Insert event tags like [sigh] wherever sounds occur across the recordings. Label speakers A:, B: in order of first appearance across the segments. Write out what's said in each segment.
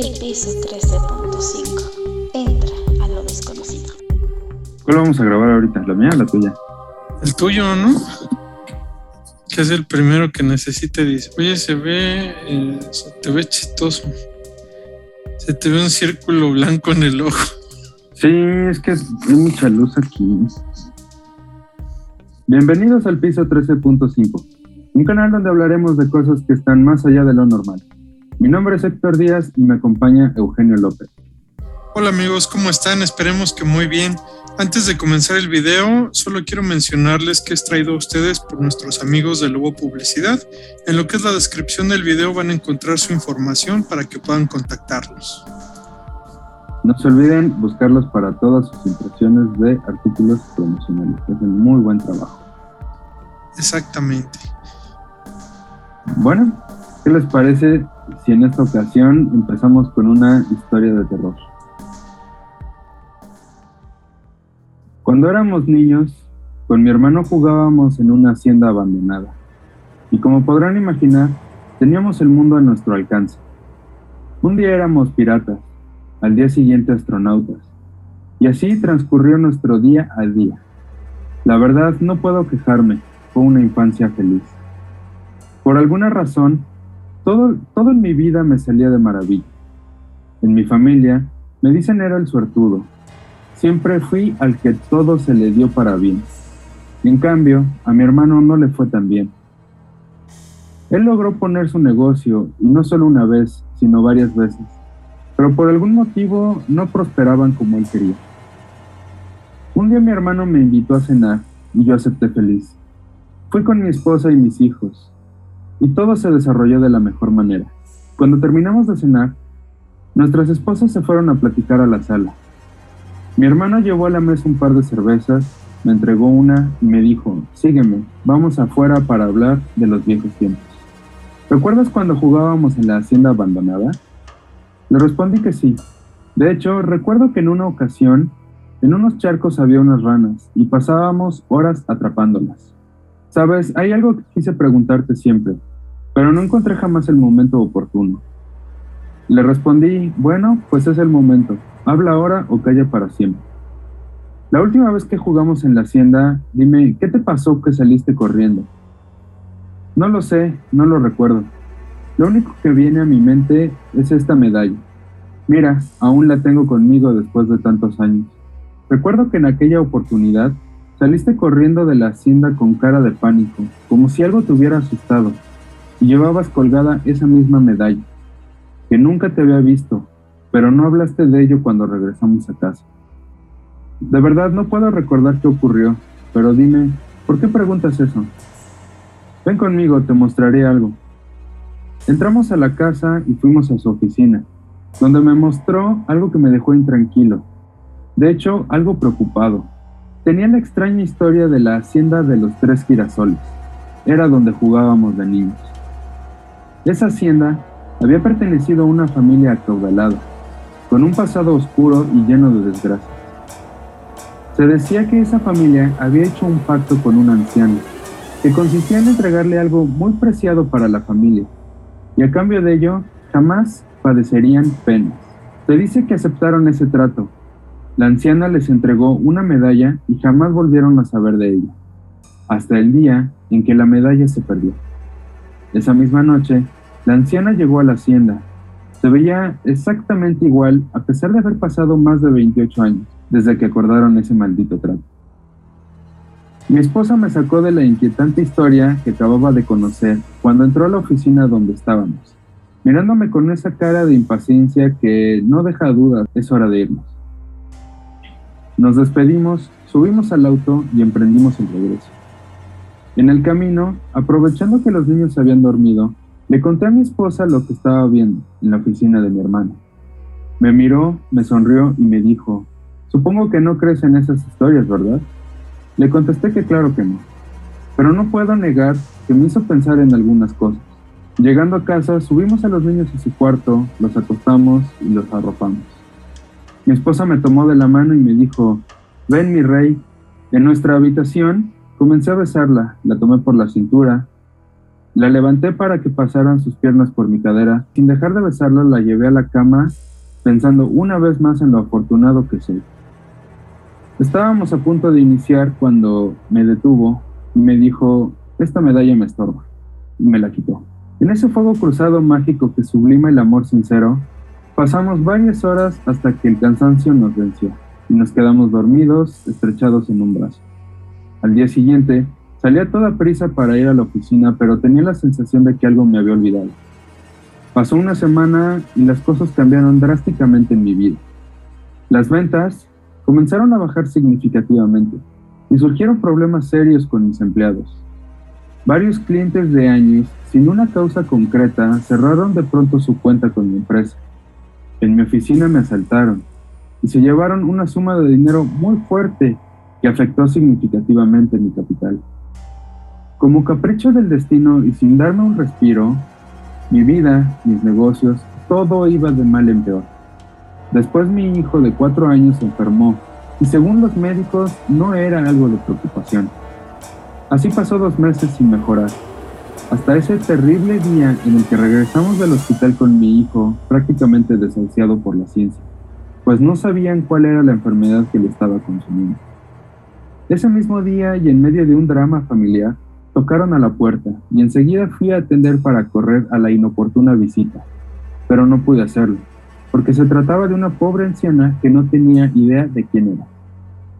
A: El piso 13.5. Entra a lo desconocido.
B: ¿Cuál vamos a grabar ahorita? ¿La mía o la tuya?
C: El tuyo, ¿no? Que es el primero que necesite. Dice, oye, se ve, eh, se te ve chistoso. Se te ve un círculo blanco en el ojo.
B: Sí, es que hay mucha luz aquí. Bienvenidos al piso 13.5, un canal donde hablaremos de cosas que están más allá de lo normal. Mi nombre es Héctor Díaz y me acompaña Eugenio López.
C: Hola amigos, ¿cómo están? Esperemos que muy bien. Antes de comenzar el video, solo quiero mencionarles que es traído a ustedes por nuestros amigos de Lobo Publicidad. En lo que es la descripción del video van a encontrar su información para que puedan contactarlos.
B: No se olviden buscarlos para todas sus impresiones de artículos promocionales. Hacen muy buen trabajo.
C: Exactamente.
B: Bueno, ¿qué les parece si en esta ocasión empezamos con una historia de terror? Cuando éramos niños, con mi hermano jugábamos en una hacienda abandonada. Y como podrán imaginar, teníamos el mundo a nuestro alcance. Un día éramos piratas, al día siguiente astronautas. Y así transcurrió nuestro día a día. La verdad, no puedo quejarme, fue una infancia feliz. Por alguna razón, todo, todo en mi vida me salía de maravilla. En mi familia, me dicen era el suertudo, Siempre fui al que todo se le dio para bien. En cambio, a mi hermano no le fue tan bien. Él logró poner su negocio, y no solo una vez, sino varias veces, pero por algún motivo no prosperaban como él quería. Un día mi hermano me invitó a cenar y yo acepté feliz. Fui con mi esposa y mis hijos, y todo se desarrolló de la mejor manera. Cuando terminamos de cenar, nuestras esposas se fueron a platicar a la sala. Mi hermano llevó a la mesa un par de cervezas, me entregó una y me dijo, sígueme, vamos afuera para hablar de los viejos tiempos. ¿Recuerdas cuando jugábamos en la hacienda abandonada? Le respondí que sí. De hecho, recuerdo que en una ocasión, en unos charcos había unas ranas y pasábamos horas atrapándolas. Sabes, hay algo que quise preguntarte siempre, pero no encontré jamás el momento oportuno. Le respondí, bueno, pues es el momento. Habla ahora o calla para siempre. La última vez que jugamos en la hacienda, dime, ¿qué te pasó que saliste corriendo? No lo sé, no lo recuerdo. Lo único que viene a mi mente es esta medalla. Mira, aún la tengo conmigo después de tantos años. Recuerdo que en aquella oportunidad saliste corriendo de la hacienda con cara de pánico, como si algo te hubiera asustado, y llevabas colgada esa misma medalla, que nunca te había visto, pero no hablaste de ello cuando regresamos a casa. De verdad no puedo recordar qué ocurrió, pero dime, ¿por qué preguntas eso? Ven conmigo, te mostraré algo. Entramos a la casa y fuimos a su oficina, donde me mostró algo que me dejó intranquilo. De hecho, algo preocupado. Tenía la extraña historia de la hacienda de los tres girasoles. Era donde jugábamos de niños. Esa hacienda había pertenecido a una familia acaudalada, con un pasado oscuro y lleno de desgracias. Se decía que esa familia había hecho un pacto con un anciano, que consistía en entregarle algo muy preciado para la familia, y a cambio de ello jamás padecerían penas. Se dice que aceptaron ese trato. La anciana les entregó una medalla y jamás volvieron a saber de ella, hasta el día en que la medalla se perdió. Esa misma noche, la anciana llegó a la hacienda se veía exactamente igual a pesar de haber pasado más de 28 años desde que acordaron ese maldito trato. Mi esposa me sacó de la inquietante historia que acababa de conocer cuando entró a la oficina donde estábamos, mirándome con esa cara de impaciencia que no deja dudas, es hora de irnos. Nos despedimos, subimos al auto y emprendimos el regreso. En el camino, aprovechando que los niños habían dormido, le conté a mi esposa lo que estaba viendo en la oficina de mi hermano. Me miró, me sonrió y me dijo, supongo que no crees en esas historias, ¿verdad? Le contesté que claro que no, pero no puedo negar que me hizo pensar en algunas cosas. Llegando a casa, subimos a los niños a su cuarto, los acostamos y los arropamos. Mi esposa me tomó de la mano y me dijo, ven mi rey. En nuestra habitación comencé a besarla, la tomé por la cintura, La levanté para que pasaran sus piernas por mi cadera. Sin dejar de besarla, la llevé a la cama, pensando una vez más en lo afortunado que soy. Estábamos a punto de iniciar cuando me detuvo y me dijo, esta medalla me estorba, y me la quitó. En ese fuego cruzado mágico que sublima el amor sincero, pasamos varias horas hasta que el cansancio nos venció y nos quedamos dormidos, estrechados en un brazo. Al día siguiente, Salí a toda prisa para ir a la oficina, pero tenía la sensación de que algo me había olvidado. Pasó una semana y las cosas cambiaron drásticamente en mi vida. Las ventas comenzaron a bajar significativamente y surgieron problemas serios con mis empleados. Varios clientes de años, sin una causa concreta, cerraron de pronto su cuenta con mi empresa. En mi oficina me asaltaron y se llevaron una suma de dinero muy fuerte que afectó significativamente mi capital. Como capricho del destino y sin darme un respiro, mi vida, mis negocios, todo iba de mal en peor. Después mi hijo de cuatro años se enfermó y según los médicos no era algo de preocupación. Así pasó dos meses sin mejorar, hasta ese terrible día en el que regresamos del hospital con mi hijo prácticamente desahuciado por la ciencia, pues no sabían cuál era la enfermedad que le estaba consumiendo. Ese mismo día y en medio de un drama familiar, Tocaron a la puerta y enseguida fui a atender para correr a la inoportuna visita, pero no pude hacerlo, porque se trataba de una pobre anciana que no tenía idea de quién era.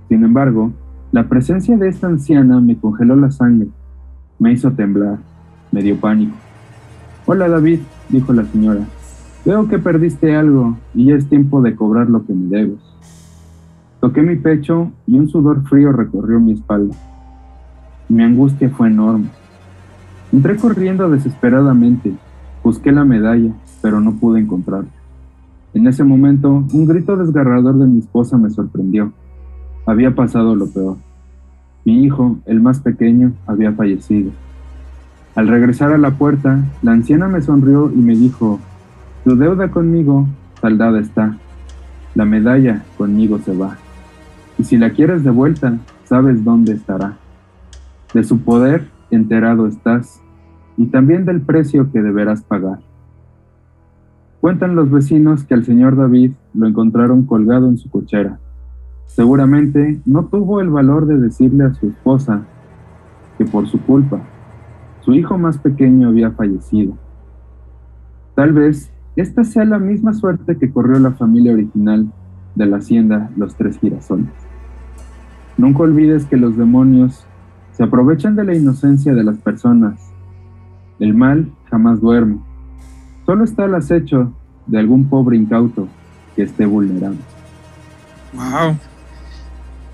B: Sin embargo, la presencia de esta anciana me congeló la sangre, me hizo temblar, me dio pánico. Hola David, dijo la señora, veo que perdiste algo y ya es tiempo de cobrar lo que me debes. Toqué mi pecho y un sudor frío recorrió mi espalda. Mi angustia fue enorme. Entré corriendo desesperadamente. Busqué la medalla, pero no pude encontrarla. En ese momento, un grito desgarrador de mi esposa me sorprendió. Había pasado lo peor. Mi hijo, el más pequeño, había fallecido. Al regresar a la puerta, la anciana me sonrió y me dijo, tu deuda conmigo, saldada está. La medalla conmigo se va. Y si la quieres de vuelta, sabes dónde estará. De su poder enterado estás, y también del precio que deberás pagar. Cuentan los vecinos que al señor David lo encontraron colgado en su cochera. Seguramente no tuvo el valor de decirle a su esposa que por su culpa su hijo más pequeño había fallecido. Tal vez esta sea la misma suerte que corrió la familia original de la hacienda Los Tres Girasoles. Nunca olvides que los demonios se aprovechan de la inocencia de las personas. El mal jamás duerme. Solo está el acecho de algún pobre incauto que esté vulnerable.
C: Wow.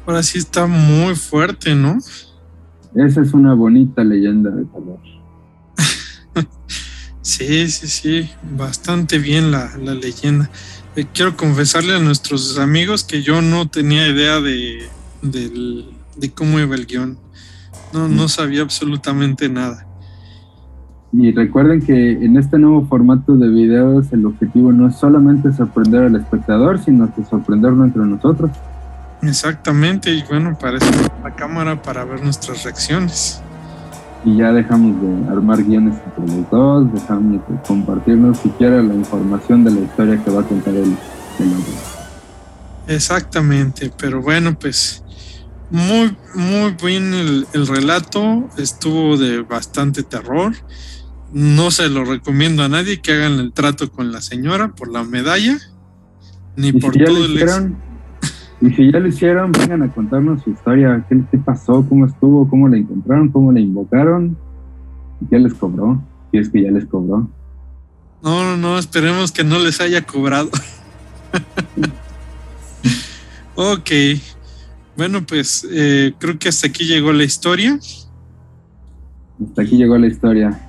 C: Ahora sí está muy fuerte, ¿no?
B: Esa es una bonita leyenda de terror. [laughs]
C: sí, sí, sí. Bastante bien la, leyenda. Eh, quiero confesarle a nuestros amigos que yo no tenía idea de, de cómo iba el guion. No, no sabía absolutamente nada.
B: Y recuerden que en este nuevo formato de videos el objetivo no es solamente sorprender al espectador, sino que sorprenderlo entre nosotros.
C: Exactamente, y bueno, para eso la cámara para ver nuestras reacciones.
B: Y ya dejamos de armar guiones entre los dos, dejamos de compartirnos siquiera la información de la historia que va a contar el, el
C: Exactamente, pero bueno, pues muy, muy bien el, relato, estuvo de bastante terror. No se lo recomiendo a nadie que hagan el trato con la señora por la medalla, ni por todo el
B: Y si ya lo hicieron, vengan a contarnos su historia. ¿Qué, ¿Qué, pasó? ¿Cómo estuvo? ¿Cómo la encontraron? ¿Cómo la invocaron? ¿Qué les cobró? Si es que ya les cobró.
C: No, no, no, esperemos que no les haya cobrado. [laughs] ok. Bueno, pues eh, creo que hasta aquí llegó la historia.
B: Hasta aquí llegó la historia.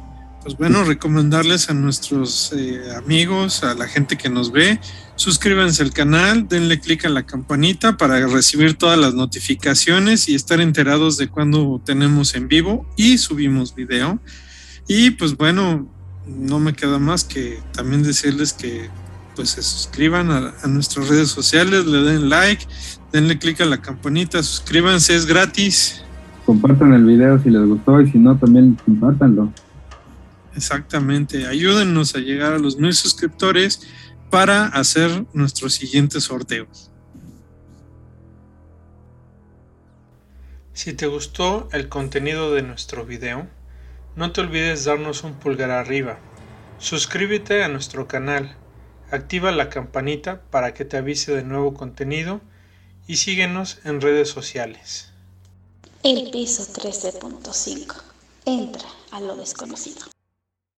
C: Pues bueno, recomendarles a nuestros eh, amigos, a la gente que nos ve, suscríbanse al canal, denle clic a la campanita para recibir todas las notificaciones y estar enterados de cuando tenemos en vivo y subimos video. Y pues bueno, no me queda más que también decirles que pues se suscriban a, nuestras redes sociales, le den like, denle click a la campanita, suscríbanse, es gratis.
B: Compartan el video si les gustó y si no, también compártanlo.
C: Exactamente, ayúdennos a llegar a los mil suscriptores para hacer nuestro siguiente sorteo. Si te gustó el contenido de nuestro video, no te olvides darnos un pulgar arriba, suscríbete a nuestro canal, activa la campanita para que te avise de nuevo contenido y síguenos en redes sociales.
A: El piso 13.5. Entra a lo desconocido.